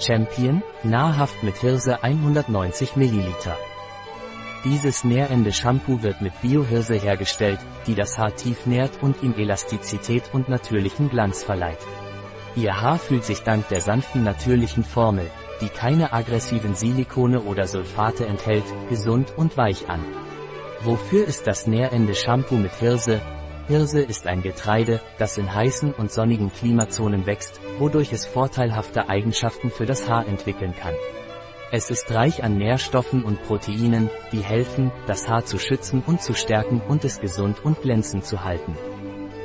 Champion, nahrhaft mit Hirse 190 ml. Dieses nährende Shampoo wird mit Biohirse hergestellt, die das Haar tief nährt und ihm Elastizität und natürlichen Glanz verleiht. Ihr Haar fühlt sich dank der sanften natürlichen Formel, die keine aggressiven Silikone oder Sulfate enthält, gesund und weich an. Wofür ist das nährende Shampoo mit Hirse, Hirse ist ein Getreide, das in heißen und sonnigen Klimazonen wächst, wodurch es vorteilhafte Eigenschaften für das Haar entwickeln kann. Es ist reich an Nährstoffen und Proteinen, die helfen, das Haar zu schützen und zu stärken und es gesund und glänzend zu halten.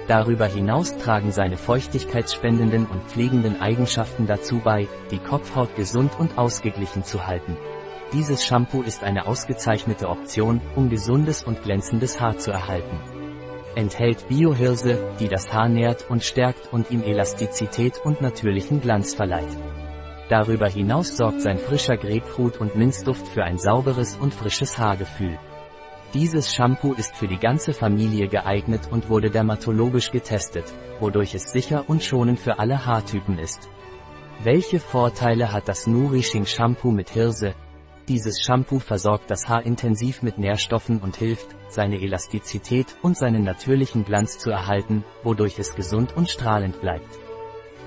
Darüber hinaus tragen seine feuchtigkeitsspendenden und pflegenden Eigenschaften dazu bei, die Kopfhaut gesund und ausgeglichen zu halten. Dieses Shampoo ist eine ausgezeichnete Option, um gesundes und glänzendes Haar zu erhalten enthält Biohirse, die das Haar nährt und stärkt und ihm Elastizität und natürlichen Glanz verleiht. Darüber hinaus sorgt sein frischer Grapefruit- und Minzduft für ein sauberes und frisches Haargefühl. Dieses Shampoo ist für die ganze Familie geeignet und wurde dermatologisch getestet, wodurch es sicher und schonend für alle Haartypen ist. Welche Vorteile hat das Nourishing Shampoo mit Hirse, dieses Shampoo versorgt das Haar intensiv mit Nährstoffen und hilft, seine Elastizität und seinen natürlichen Glanz zu erhalten, wodurch es gesund und strahlend bleibt.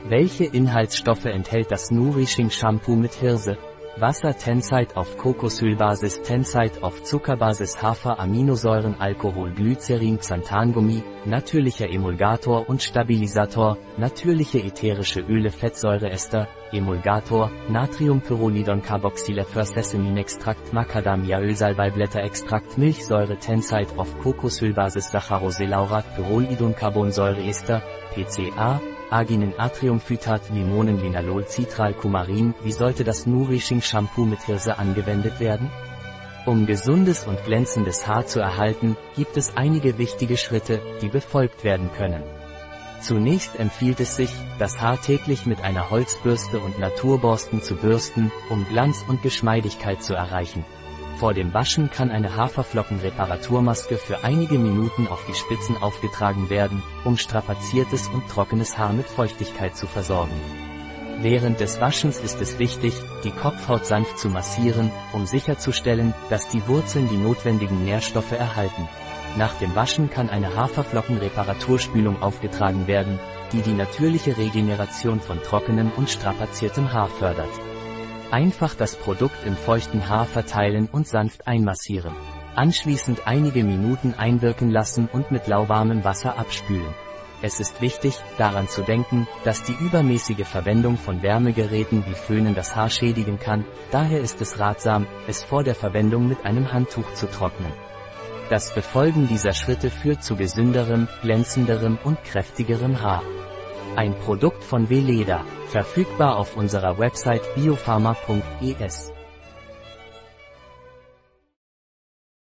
Welche Inhaltsstoffe enthält das Nourishing Shampoo mit Hirse? Wasser Tenside auf Kokosölbasis Tenside auf Zuckerbasis Hafer Aminosäuren Alkohol Glycerin Xanthangummi, natürlicher Emulgator und Stabilisator, natürliche ätherische Öle Fettsäureester, Emulgator, Natriumpyrrolidon Carboxylether Sesaminextrakt Macadamia Salbeiblätterextrakt Milchsäure Tenside auf Kokosölbasis Saccharosylaurat Pyrrolidon Carbonsäureester, PCA, Arginin Atriumphytat Limonen Citral Kumarin Wie sollte das Nourishing Shampoo mit Hirse angewendet werden? Um gesundes und glänzendes Haar zu erhalten, gibt es einige wichtige Schritte, die befolgt werden können. Zunächst empfiehlt es sich, das Haar täglich mit einer Holzbürste und Naturborsten zu bürsten, um Glanz und Geschmeidigkeit zu erreichen. Vor dem Waschen kann eine Haferflockenreparaturmaske für einige Minuten auf die Spitzen aufgetragen werden, um strapaziertes und trockenes Haar mit Feuchtigkeit zu versorgen. Während des Waschens ist es wichtig, die Kopfhaut sanft zu massieren, um sicherzustellen, dass die Wurzeln die notwendigen Nährstoffe erhalten. Nach dem Waschen kann eine Haferflockenreparaturspülung aufgetragen werden, die die natürliche Regeneration von trockenem und strapaziertem Haar fördert. Einfach das Produkt im feuchten Haar verteilen und sanft einmassieren. Anschließend einige Minuten einwirken lassen und mit lauwarmem Wasser abspülen. Es ist wichtig, daran zu denken, dass die übermäßige Verwendung von Wärmegeräten wie Föhnen das Haar schädigen kann, daher ist es ratsam, es vor der Verwendung mit einem Handtuch zu trocknen. Das Befolgen dieser Schritte führt zu gesünderem, glänzenderem und kräftigerem Haar. Ein Produkt von Veleda, verfügbar auf unserer Website biopharma.es.